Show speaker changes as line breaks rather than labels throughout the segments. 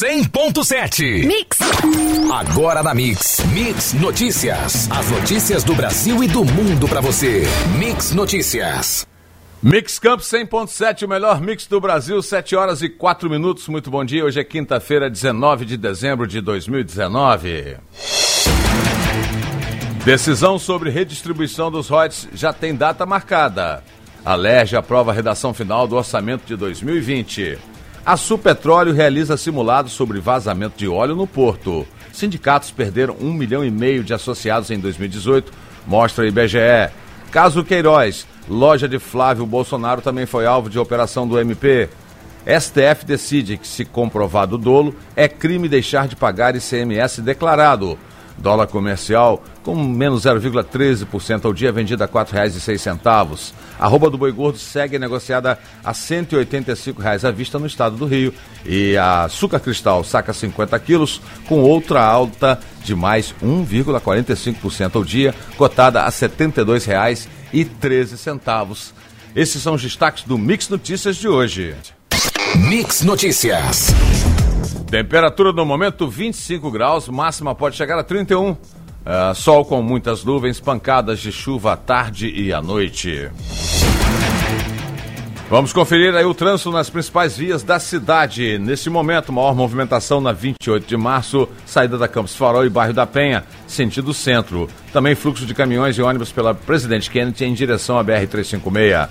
100.7.
Mix.
Agora na Mix. Mix Notícias. As notícias do Brasil e do mundo para você. Mix Notícias.
Mix Campos 100.7, o melhor mix do Brasil, 7 horas e 4 minutos. Muito bom dia. Hoje é quinta-feira, 19 de dezembro de 2019. Decisão sobre redistribuição dos royalties já tem data marcada. A LERJ aprova a redação final do orçamento de 2020. A Supetróleo realiza simulado sobre vazamento de óleo no porto. Sindicatos perderam um milhão e meio de associados em 2018, mostra a IBGE. Caso Queiroz, loja de Flávio Bolsonaro também foi alvo de operação do MP. STF decide que, se comprovado o dolo, é crime deixar de pagar ICMS declarado. Dólar comercial com menos 0,13% ao dia, vendida a R$ 4,06. A roupa do boi gordo segue negociada a R$ 185,00 à vista no estado do Rio. E a açúcar cristal saca 50 quilos com outra alta de mais 1,45% ao dia, cotada a R$ 72,13. Esses são os destaques do Mix Notícias de hoje.
Mix Notícias.
Temperatura no momento 25 graus, máxima pode chegar a 31. Uh, sol com muitas nuvens, pancadas de chuva à tarde e à noite. Vamos conferir aí o trânsito nas principais vias da cidade. Nesse momento, maior movimentação na 28 de março, saída da Campos Farol e bairro da Penha, sentido centro. Também fluxo de caminhões e ônibus pela Presidente Kennedy em direção à BR-356.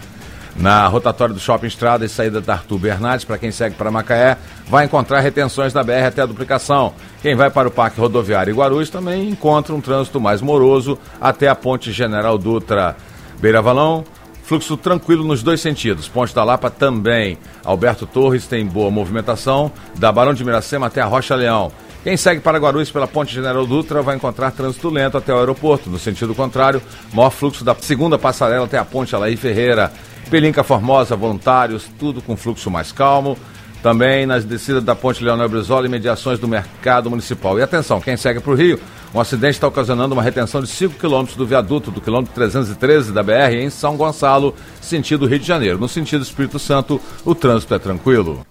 Na rotatória do Shopping Estrada e saída da Arthur Bernardes, para quem segue para Macaé, vai encontrar retenções da BR até a duplicação. Quem vai para o Parque Rodoviário Guarulhos também encontra um trânsito mais moroso até a Ponte General Dutra. Beira Valão, fluxo tranquilo nos dois sentidos. Ponte da Lapa também. Alberto Torres tem boa movimentação, da Barão de Miracema até a Rocha Leão. Quem segue para Guarulhos pela Ponte General Dutra vai encontrar trânsito lento até o aeroporto. No sentido contrário, maior fluxo da segunda passarela até a Ponte Alaí Ferreira. Pelinca Formosa, voluntários, tudo com fluxo mais calmo. Também nas descidas da Ponte Leonel Brizola e mediações do mercado municipal. E atenção, quem segue para o Rio, um acidente está ocasionando uma retenção de 5 quilômetros do viaduto do quilômetro 313 da BR em São Gonçalo, sentido Rio de Janeiro. No sentido Espírito Santo, o trânsito é tranquilo.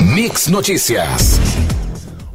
Mix Notícias.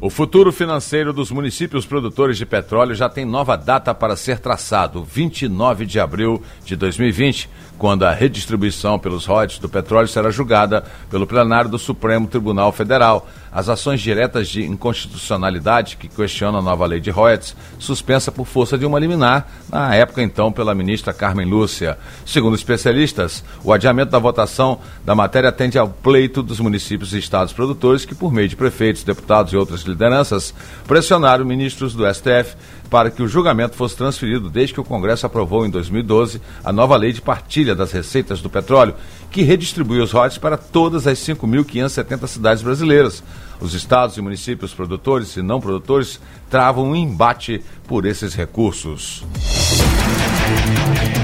O futuro financeiro dos municípios produtores de petróleo já tem nova data para ser traçado, 29 de abril de 2020 quando a redistribuição pelos royalties do petróleo será julgada pelo plenário do Supremo Tribunal Federal. As ações diretas de inconstitucionalidade que questionam a nova lei de royalties, suspensa por força de uma liminar, na época então pela ministra Carmen Lúcia. Segundo especialistas, o adiamento da votação da matéria atende ao pleito dos municípios e estados produtores que, por meio de prefeitos, deputados e outras lideranças, pressionaram ministros do STF para que o julgamento fosse transferido desde que o Congresso aprovou em 2012 a nova lei de partilha das receitas do petróleo, que redistribui os royalties para todas as 5.570 cidades brasileiras. Os estados e municípios produtores e não produtores travam um embate por esses recursos.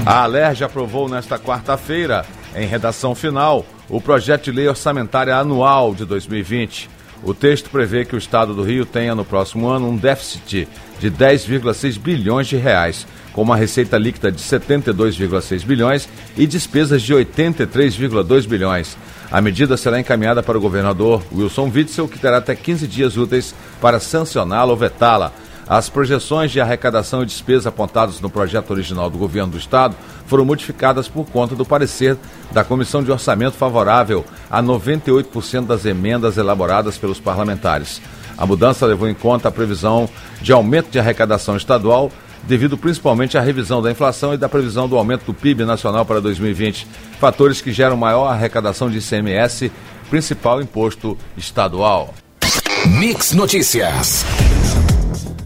A Alerj aprovou nesta quarta-feira, em redação final, o projeto de lei orçamentária anual de 2020. O texto prevê que o Estado do Rio tenha no próximo ano um déficit de 10,6 bilhões de reais, com uma receita líquida de 72,6 bilhões e despesas de 83,2 bilhões. A medida será encaminhada para o governador Wilson Witzel, que terá até 15 dias úteis para sancioná-la ou vetá-la. As projeções de arrecadação e despesa apontadas no projeto original do governo do Estado foram modificadas por conta do parecer da Comissão de Orçamento favorável a 98% das emendas elaboradas pelos parlamentares. A mudança levou em conta a previsão de aumento de arrecadação estadual, devido principalmente à revisão da inflação e da previsão do aumento do PIB nacional para 2020, fatores que geram maior arrecadação de ICMS, principal imposto estadual.
Mix Notícias.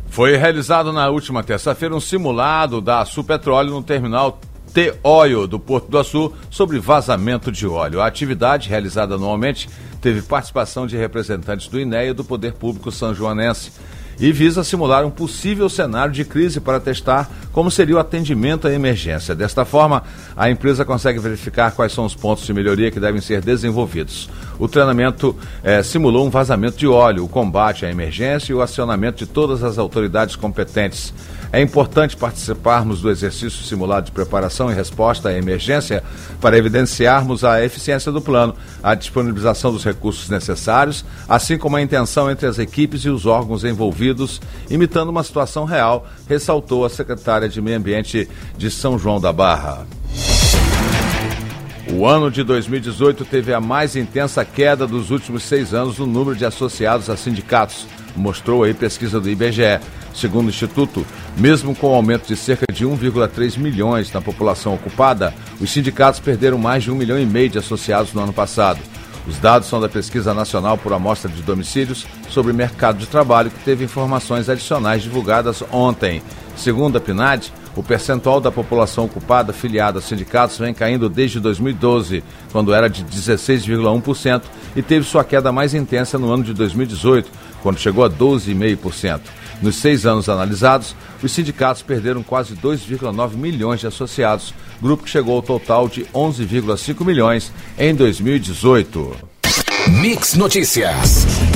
Foi realizado na última terça-feira um simulado da Supetróleo no terminal T-Oil do Porto do Açu sobre vazamento de óleo. A atividade, realizada anualmente, teve participação de representantes do INEA e do Poder Público São Joanense. e visa simular um possível cenário de crise para testar como seria o atendimento à emergência. Desta forma, a empresa consegue verificar quais são os pontos de melhoria que devem ser desenvolvidos. O treinamento eh, simulou um vazamento de óleo, o combate à emergência e o acionamento de todas as autoridades competentes. É importante participarmos do exercício simulado de preparação e resposta à emergência para evidenciarmos a eficiência do plano, a disponibilização dos recursos necessários, assim como a intenção entre as equipes e os órgãos envolvidos, imitando uma situação real, ressaltou a secretária de Meio Ambiente de São João da Barra. O ano de 2018 teve a mais intensa queda dos últimos seis anos no número de associados a sindicatos, mostrou a pesquisa do IBGE. Segundo o Instituto, mesmo com o aumento de cerca de 1,3 milhões na população ocupada, os sindicatos perderam mais de um milhão e meio de associados no ano passado. Os dados são da Pesquisa Nacional por Amostra de Domicílios sobre Mercado de Trabalho, que teve informações adicionais divulgadas ontem. Segundo a PNAD, o percentual da população ocupada filiada a sindicatos vem caindo desde 2012, quando era de 16,1%, e teve sua queda mais intensa no ano de 2018, quando chegou a 12,5%. Nos seis anos analisados, os sindicatos perderam quase 2,9 milhões de associados, grupo que chegou ao total de 11,5 milhões em 2018.
Mix Notícias.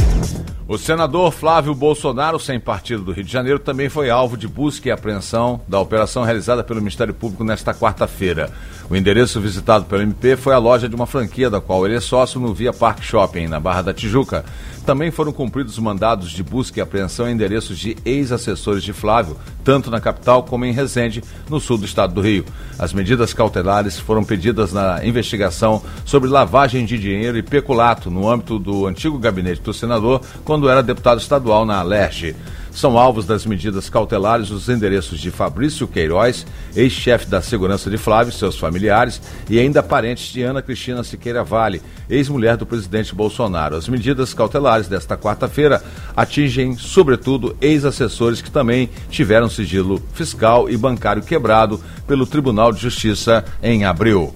O senador Flávio Bolsonaro, sem partido do Rio de Janeiro, também foi alvo de busca e apreensão da operação realizada pelo Ministério Público nesta quarta-feira. O endereço visitado pelo MP foi a loja de uma franquia da qual ele é sócio no Via Park Shopping, na Barra da Tijuca. Também foram cumpridos mandados de busca e apreensão em endereços de ex-assessores de Flávio, tanto na capital como em Resende, no sul do estado do Rio. As medidas cautelares foram pedidas na investigação sobre lavagem de dinheiro e peculato no âmbito do antigo gabinete do senador, quando era deputado estadual na Alerj. São alvos das medidas cautelares os endereços de Fabrício Queiroz, ex-chefe da segurança de Flávio, seus familiares, e ainda parentes de Ana Cristina Siqueira Vale, ex-mulher do presidente Bolsonaro. As medidas cautelares desta quarta-feira atingem, sobretudo, ex-assessores que também tiveram sigilo fiscal e bancário quebrado pelo Tribunal de Justiça em abril.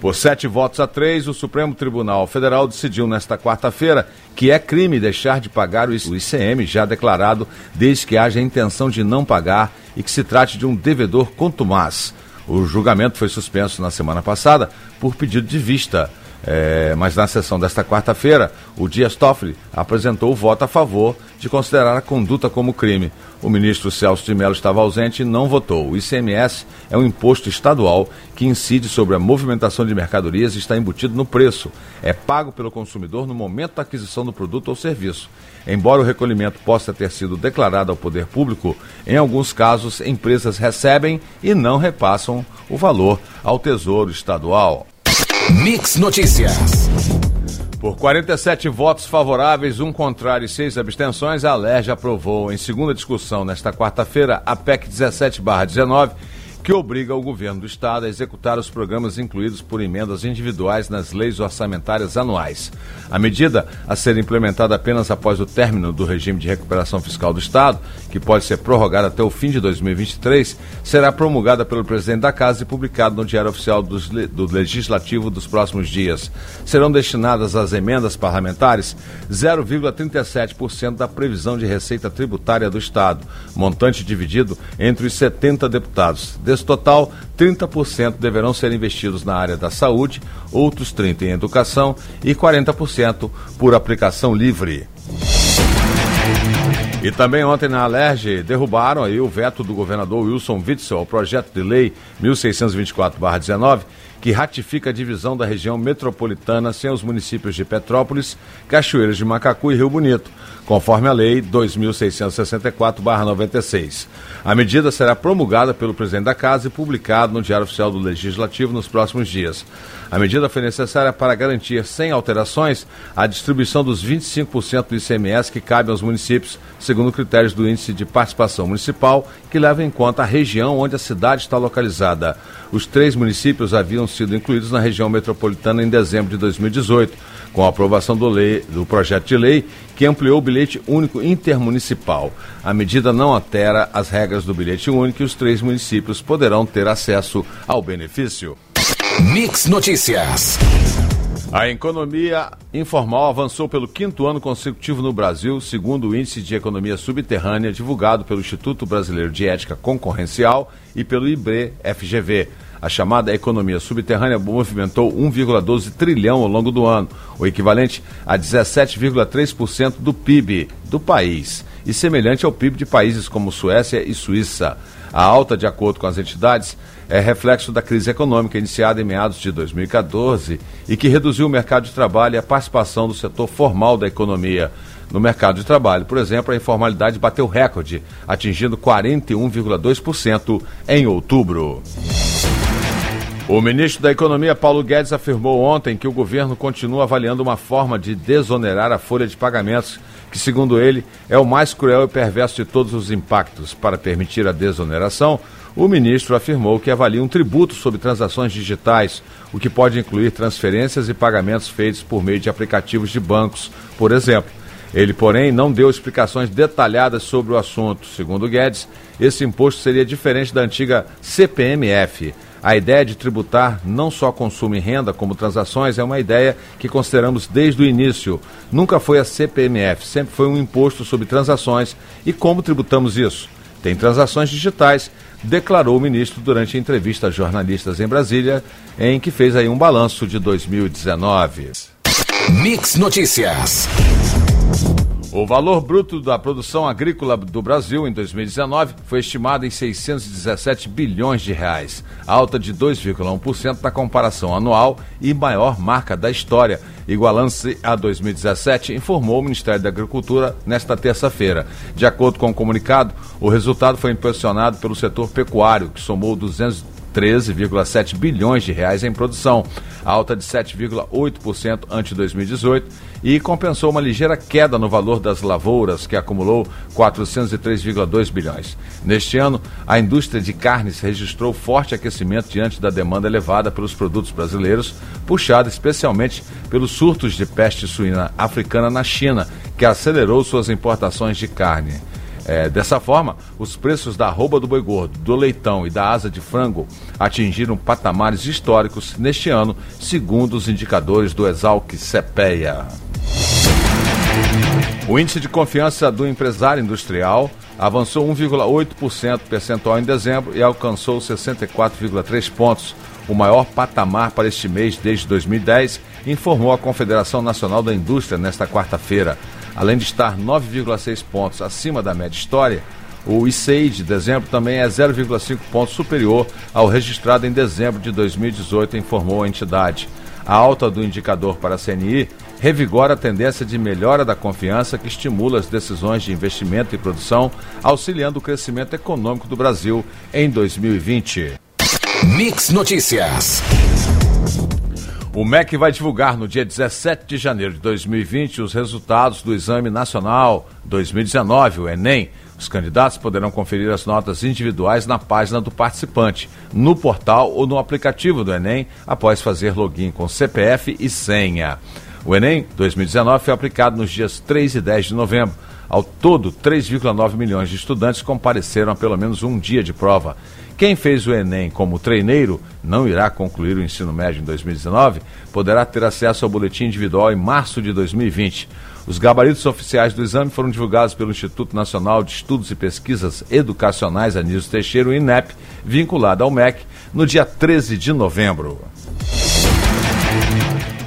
Por sete votos a três, o Supremo Tribunal Federal decidiu nesta quarta-feira que é crime deixar de pagar o ICM já declarado desde que haja intenção de não pagar e que se trate de um devedor contumaz. O julgamento foi suspenso na semana passada por pedido de vista. É, mas na sessão desta quarta-feira, o Dias Toffoli apresentou o voto a favor de considerar a conduta como crime. O ministro Celso de Mello estava ausente e não votou. O ICMS é um imposto estadual que incide sobre a movimentação de mercadorias e está embutido no preço. É pago pelo consumidor no momento da aquisição do produto ou serviço. Embora o recolhimento possa ter sido declarado ao poder público, em alguns casos empresas recebem e não repassam o valor ao Tesouro Estadual.
Mix Notícias.
Por 47 votos favoráveis, um contrário e seis abstenções, a LERJ aprovou em segunda discussão nesta quarta-feira a PEC 17-19 que obriga o governo do estado a executar os programas incluídos por emendas individuais nas leis orçamentárias anuais. A medida, a ser implementada apenas após o término do regime de recuperação fiscal do estado, que pode ser prorrogado até o fim de 2023, será promulgada pelo presidente da casa e publicada no Diário Oficial do, Legislativo dos próximos dias. Serão destinadas às emendas parlamentares 0,37% da previsão de receita tributária do estado, montante dividido entre os 70 deputados Desse total, 30% deverão ser investidos na área da saúde, outros 30% em educação e 40% por aplicação livre. E também ontem na Alerj derrubaram aí o veto do governador Wilson Witzel ao projeto de lei 1624/19 que ratifica a divisão da região metropolitana sem os municípios de Petrópolis, Cachoeiras de Macacu e Rio Bonito, conforme a Lei 2664-96. A medida será promulgada pelo presidente da Casa e publicada no Diário Oficial do Legislativo nos próximos dias. A medida foi necessária para garantir, sem alterações, a distribuição dos 25% do ICMS que cabe aos municípios, segundo critérios do Índice de Participação Municipal, que leva em conta a região onde a cidade está localizada. Os três municípios haviam sido incluídos na região metropolitana em dezembro de 2018, com a aprovação do, lei, do projeto de lei que ampliou o bilhete único intermunicipal. A medida não altera as regras do bilhete único e os três municípios poderão ter acesso ao benefício.
Mix Notícias.
A economia informal avançou pelo quinto ano consecutivo no Brasil, segundo o Índice de Economia Subterrânea divulgado pelo Instituto Brasileiro de Ética Concorrencial e pelo IBRE-FGV. A chamada economia subterrânea movimentou 1,12 trilhão ao longo do ano, o equivalente a 17,3% do PIB do país, e semelhante ao PIB de países como Suécia e Suíça. A alta, de acordo com as entidades, é reflexo da crise econômica iniciada em meados de 2014 e que reduziu o mercado de trabalho e a participação do setor formal da economia. No mercado de trabalho, por exemplo, a informalidade bateu recorde, atingindo 41,2% em outubro. O ministro da Economia, Paulo Guedes, afirmou ontem que o governo continua avaliando uma forma de desonerar a folha de pagamentos, que, segundo ele, é o mais cruel e perverso de todos os impactos. Para permitir a desoneração, o ministro afirmou que avalia um tributo sobre transações digitais, o que pode incluir transferências e pagamentos feitos por meio de aplicativos de bancos, por exemplo. Ele, porém, não deu explicações detalhadas sobre o assunto. Segundo Guedes, esse imposto seria diferente da antiga CPMF a ideia de tributar não só consumo e renda, como transações, é uma ideia que consideramos desde o início. Nunca foi a CPMF, sempre foi um imposto sobre transações. E como tributamos isso? Tem transações digitais, declarou o ministro durante a entrevista a jornalistas em Brasília, em que fez aí um balanço de 2019.
Mix Notícias.
O valor bruto da produção agrícola do Brasil em 2019 foi estimado em 617 bilhões de reais, alta de 2,1% na comparação anual e maior marca da história, igualando-se a 2017, informou o Ministério da Agricultura nesta terça-feira. De acordo com o comunicado, o resultado foi impressionado pelo setor pecuário, que somou 200 13,7 bilhões de reais em produção, alta de 7,8% ante 2018 e compensou uma ligeira queda no valor das lavouras, que acumulou 403,2 bilhões. Neste ano, a indústria de carnes registrou forte aquecimento diante da demanda elevada pelos produtos brasileiros, puxada especialmente pelos surtos de peste suína africana na China, que acelerou suas importações de carne. É, dessa forma, os preços da arroba do boi gordo, do leitão e da asa de frango atingiram patamares históricos neste ano, segundo os indicadores do Exalc CPEA. O índice de confiança do empresário industrial avançou 1,8% percentual em dezembro e alcançou 64,3 pontos, o maior patamar para este mês desde 2010, informou a Confederação Nacional da Indústria nesta quarta-feira. Além de estar 9,6 pontos acima da média história, o ICEI de dezembro também é 0,5 pontos superior ao registrado em dezembro de 2018, informou a entidade. A alta do indicador para a CNI revigora a tendência de melhora da confiança que estimula as decisões de investimento e produção, auxiliando o crescimento econômico do Brasil em 2020.
Mix Notícias.
O MEC vai divulgar no dia 17 de janeiro de 2020 os resultados do Exame Nacional 2019, o Enem. Os candidatos poderão conferir as notas individuais na página do participante, no portal ou no aplicativo do Enem, após fazer login com CPF e senha. O Enem 2019 foi aplicado nos dias 3 e 10 de novembro. Ao todo, 3,9 milhões de estudantes compareceram a pelo menos um dia de prova. Quem fez o Enem como treineiro não irá concluir o ensino médio em 2019, poderá ter acesso ao boletim individual em março de 2020. Os gabaritos oficiais do exame foram divulgados pelo Instituto Nacional de Estudos e Pesquisas Educacionais Anísio Teixeira, o INEP, vinculado ao MEC, no dia 13 de novembro.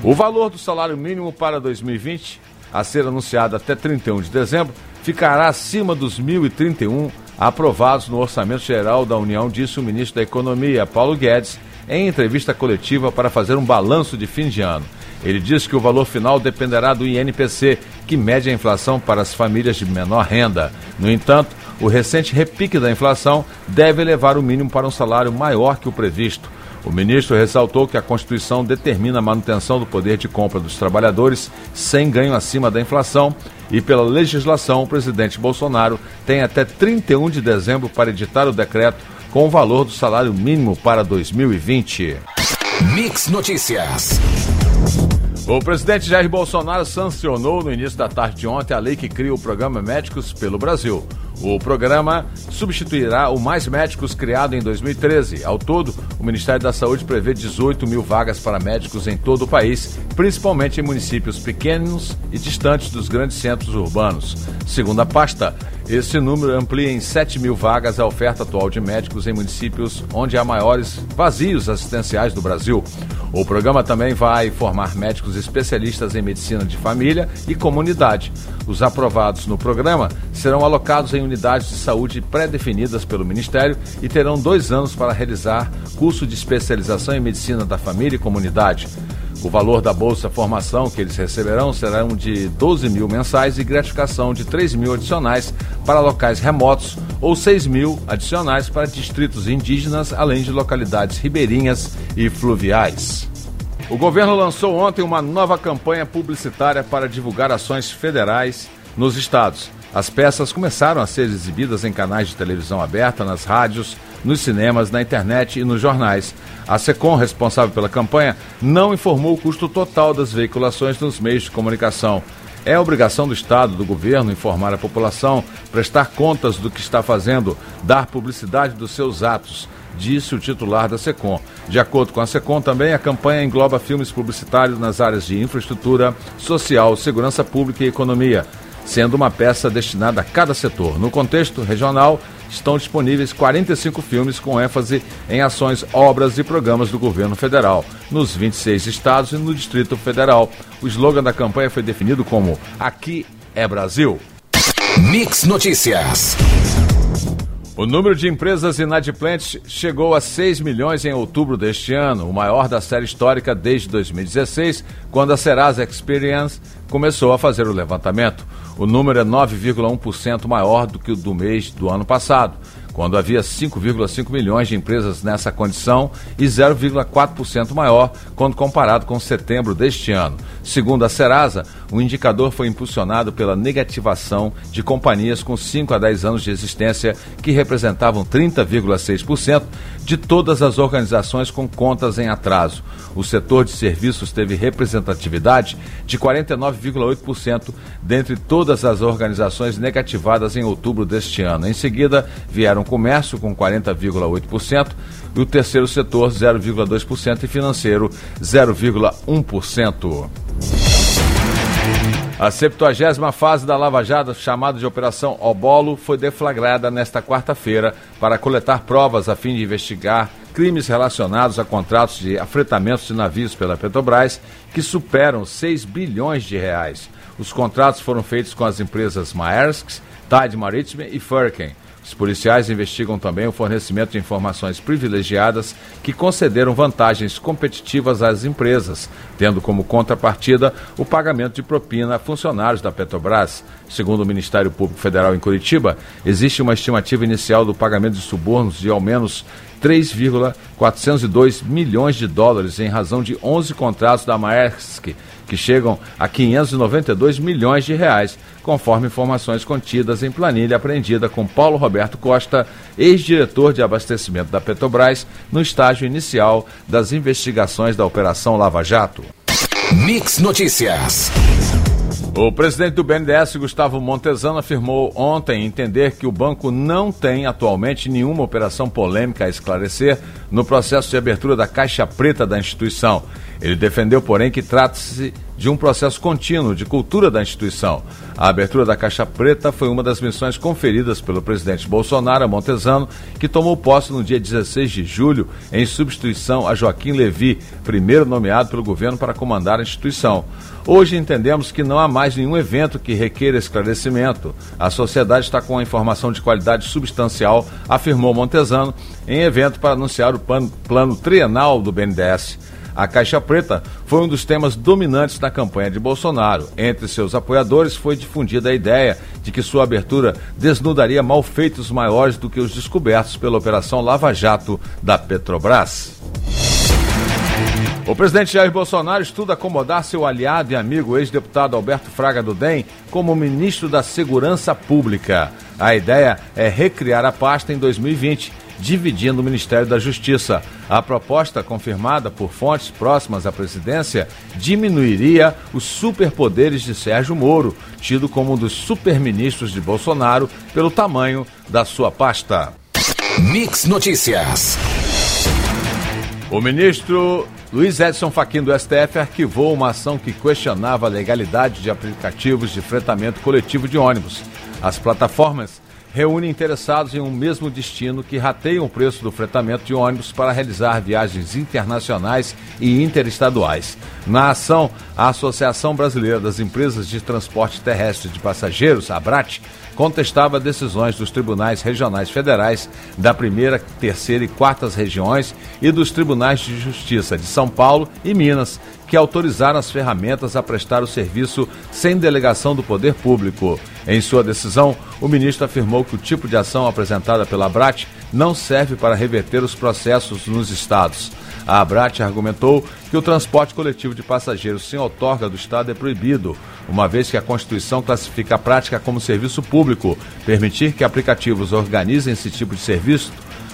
O valor do salário mínimo para 2020, a ser anunciado até 31 de dezembro, ficará acima dos 1.031 aprovados no Orçamento Geral da União, disse o ministro da Economia, Paulo Guedes, em entrevista coletiva para fazer um balanço de fim de ano. Ele disse que o valor final dependerá do INPC, que mede a inflação para as famílias de menor renda. No entanto, o recente repique da inflação deve levar o mínimo para um salário maior que o previsto. O ministro ressaltou que a Constituição determina a manutenção do poder de compra dos trabalhadores sem ganho acima da inflação e, pela legislação, o presidente Bolsonaro tem até 31 de dezembro para editar o decreto com o valor do salário mínimo para 2020.
Mix Notícias.
O presidente Jair Bolsonaro sancionou no início da tarde de ontem a lei que cria o programa Médicos pelo Brasil. O programa substituirá o Mais Médicos criado em 2013. Ao todo, o Ministério da Saúde prevê 18 mil vagas para médicos em todo o país, principalmente em municípios pequenos e distantes dos grandes centros urbanos. Segundo a pasta, esse número amplia em 7 mil vagas a oferta atual de médicos em municípios onde há maiores vazios assistenciais do Brasil. O programa também vai formar médicos especialistas em medicina de família e comunidade. Os aprovados no programa serão alocados em unidades de saúde pré-definidas pelo Ministério e terão dois anos para realizar curso de especialização em medicina da família e comunidade. O valor da Bolsa Formação que eles receberão será de 12 mil mensais e gratificação de 3 mil adicionais para locais remotos ou 6 mil adicionais para distritos indígenas, além de localidades ribeirinhas e fluviais. O governo lançou ontem uma nova campanha publicitária para divulgar ações federais nos estados. As peças começaram a ser exibidas em canais de televisão aberta, nas rádios, nos cinemas, na internet e nos jornais. A SECOM, responsável pela campanha, não informou o custo total das veiculações nos meios de comunicação. É obrigação do Estado, do governo, informar a população, prestar contas do que está fazendo, dar publicidade dos seus atos, disse o titular da SECOM. De acordo com a SECOM, também a campanha engloba filmes publicitários nas áreas de infraestrutura, social, segurança pública e economia, sendo uma peça destinada a cada setor. No contexto regional, estão disponíveis 45 filmes com ênfase em ações, obras e programas do governo federal, nos 26 estados e no Distrito Federal. O slogan da campanha foi definido como Aqui é Brasil.
Mix Notícias.
O número de empresas inadimplentes chegou a 6 milhões em outubro deste ano, o maior da série histórica desde 2016, quando a Serasa Experience começou a fazer o levantamento. O número é 9,1% maior do que o do mês do ano passado quando havia 5,5 milhões de empresas nessa condição e 0,4% maior quando comparado com setembro deste ano. Segundo a Serasa, o indicador foi impulsionado pela negativação de companhias com 5 a 10 anos de existência, que representavam 30,6% de todas as organizações com contas em atraso. O setor de serviços teve representatividade de 49,8% dentre todas as organizações negativadas em outubro deste ano. Em seguida, vieram comércio com 40,8% e o terceiro setor 0,2% e financeiro 0,1%. A 70 fase da Lava Jato, chamada de Operação Obolo, foi deflagrada nesta quarta-feira para coletar provas a fim de investigar crimes relacionados a contratos de afretamentos de navios pela Petrobras que superam 6 bilhões de reais. Os contratos foram feitos com as empresas Maersk, Tide Maritime e Furken. Os policiais investigam também o fornecimento de informações privilegiadas que concederam vantagens competitivas às empresas, tendo como contrapartida o pagamento de propina a funcionários da Petrobras. Segundo o Ministério Público Federal em Curitiba, existe uma estimativa inicial do pagamento de subornos de ao menos 3,402 milhões de dólares em razão de 11 contratos da Maersk que chegam a 592 milhões de reais, conforme informações contidas em planilha apreendida com Paulo Roberto Costa, ex-diretor de abastecimento da Petrobras, no estágio inicial das investigações da Operação Lava Jato.
Mix Notícias.
O presidente do BNDES, Gustavo Montezano, afirmou ontem entender que o banco não tem atualmente nenhuma operação polêmica a esclarecer no processo de abertura da caixa preta da instituição. Ele defendeu, porém, que trata-se de um processo contínuo de cultura da instituição. A abertura da Caixa Preta foi uma das missões conferidas pelo presidente Bolsonaro a Montezano, que tomou posse no dia 16 de julho, em substituição a Joaquim Levi, primeiro nomeado pelo governo para comandar a instituição. Hoje entendemos que não há mais nenhum evento que requeira esclarecimento. A sociedade está com a informação de qualidade substancial, afirmou Montezano, em evento para anunciar o plano trienal do BNDES. A Caixa Preta foi um dos temas dominantes da campanha de Bolsonaro. Entre seus apoiadores foi difundida a ideia de que sua abertura desnudaria malfeitos maiores do que os descobertos pela Operação Lava Jato da Petrobras. O presidente Jair Bolsonaro estuda acomodar seu aliado e amigo, ex-deputado Alberto Fraga do DEM, como ministro da Segurança Pública. A ideia é recriar a pasta em 2020 dividindo o Ministério da Justiça. A proposta, confirmada por fontes próximas à presidência, diminuiria os superpoderes de Sérgio Moro, tido como um dos superministros de Bolsonaro pelo tamanho da sua pasta.
Mix Notícias.
O ministro Luiz Edson Fachin do STF arquivou uma ação que questionava a legalidade de aplicativos de fretamento coletivo de ônibus. As plataformas reúnem interessados em um mesmo destino que rateiam o preço do fretamento de ônibus para realizar viagens internacionais e interestaduais. Na ação, a Associação Brasileira das Empresas de Transporte Terrestre de Passageiros, ABRAT, contestava decisões dos tribunais regionais federais da primeira, terceira e quartas regiões e dos tribunais de justiça de São Paulo e Minas, que autorizaram as ferramentas a prestar o serviço sem delegação do poder público. Em sua decisão, o ministro afirmou que o tipo de ação apresentada pela ABRAT não serve para reverter os processos nos estados. A Abrat argumentou que o transporte coletivo de passageiros sem outorga do Estado é proibido, uma vez que a Constituição classifica a prática como serviço público. Permitir que aplicativos organizem esse tipo de serviço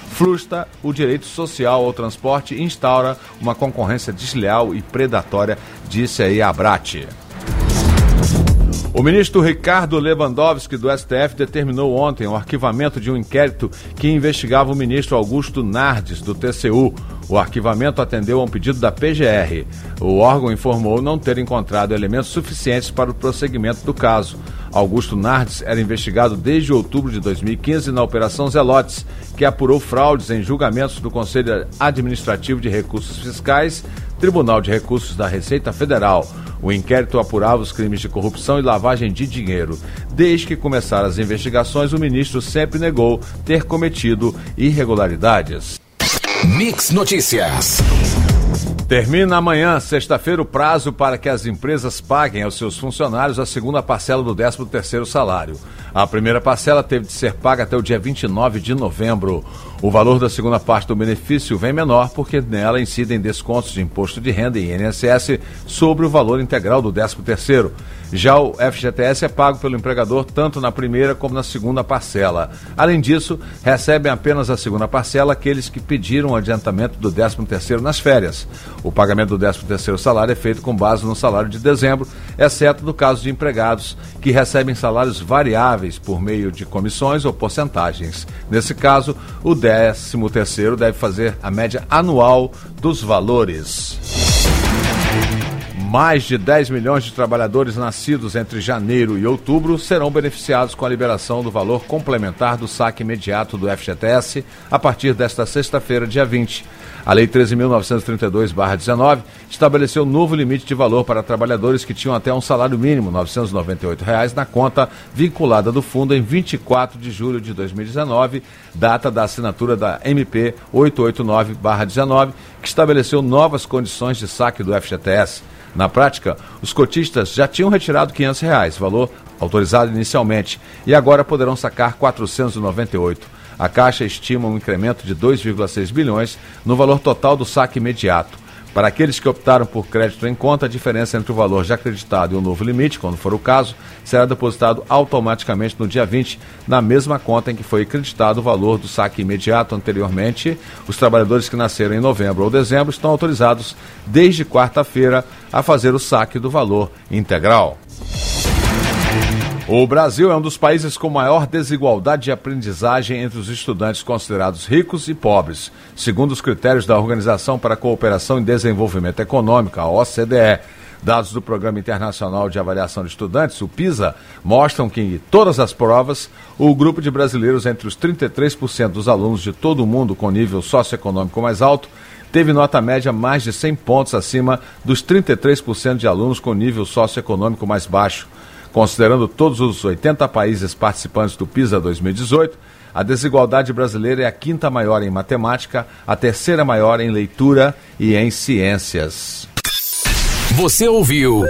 frustra o direito social ao transporte e instaura uma concorrência desleal e predatória, disse aí a Abrat. O ministro Ricardo Lewandowski do STF determinou ontem o arquivamento de um inquérito que investigava o ministro Augusto Nardes do TCU. O arquivamento atendeu a um pedido da PGR. O órgão informou não ter encontrado elementos suficientes para o prosseguimento do caso. Augusto Nardes era investigado desde outubro de 2015 na Operação Zelotes, que apurou fraudes em julgamentos do Conselho Administrativo de Recursos Fiscais, Tribunal de Recursos da Receita Federal. O inquérito apurava os crimes de corrupção e lavagem de dinheiro. Desde que começaram as investigações, o ministro sempre negou ter cometido irregularidades.
Mix Notícias.
Termina amanhã, sexta-feira, o prazo para que as empresas paguem aos seus funcionários a segunda parcela do 13º salário. A primeira parcela teve de ser paga até o dia 29 de novembro. O valor da segunda parte do benefício vem menor porque nela incidem descontos de imposto de renda e INSS sobre o valor integral do 13º. Já o FGTS é pago pelo empregador tanto na primeira como na segunda parcela. Além disso, recebem apenas a segunda parcela aqueles que pediram o adiantamento do 13º nas férias. O pagamento do 13º salário é feito com base no salário de dezembro, exceto no caso de empregados que recebem salários variáveis por meio de comissões ou porcentagens. Nesse caso, o 13º deve fazer a média anual dos valores. Mais de 10 milhões de trabalhadores nascidos entre janeiro e outubro serão beneficiados com a liberação do valor complementar do saque imediato do FGTS a partir desta sexta-feira, dia 20. A Lei 13.932-19 estabeleceu novo limite de valor para trabalhadores que tinham até um salário mínimo, 998 reais, na conta vinculada do fundo em 24 de julho de 2019, data da assinatura da MP 889-19, que estabeleceu novas condições de saque do FGTS. Na prática, os cotistas já tinham retirado 500 reais, valor autorizado inicialmente, e agora poderão sacar R$ 498. A Caixa estima um incremento de 2,6 bilhões no valor total do saque imediato. Para aqueles que optaram por crédito em conta, a diferença entre o valor já acreditado e o novo limite, quando for o caso, será depositado automaticamente no dia 20, na mesma conta em que foi acreditado o valor do saque imediato anteriormente. Os trabalhadores que nasceram em novembro ou dezembro estão autorizados, desde quarta-feira, a fazer o saque do valor integral. O Brasil é um dos países com maior desigualdade de aprendizagem entre os estudantes considerados ricos e pobres, segundo os critérios da Organização para a Cooperação e Desenvolvimento Econômico, a OCDE. Dados do Programa Internacional de Avaliação de Estudantes, o PISA, mostram que em todas as provas, o grupo de brasileiros entre os 33% dos alunos de todo o mundo com nível socioeconômico mais alto teve nota média mais de 100 pontos acima dos 33% de alunos com nível socioeconômico mais baixo. Considerando todos os 80 países participantes do PISA 2018, a desigualdade brasileira é a quinta maior em matemática, a terceira maior em leitura e em ciências.
Você ouviu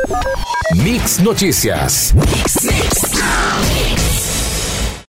Mix Notícias. Mix, mix.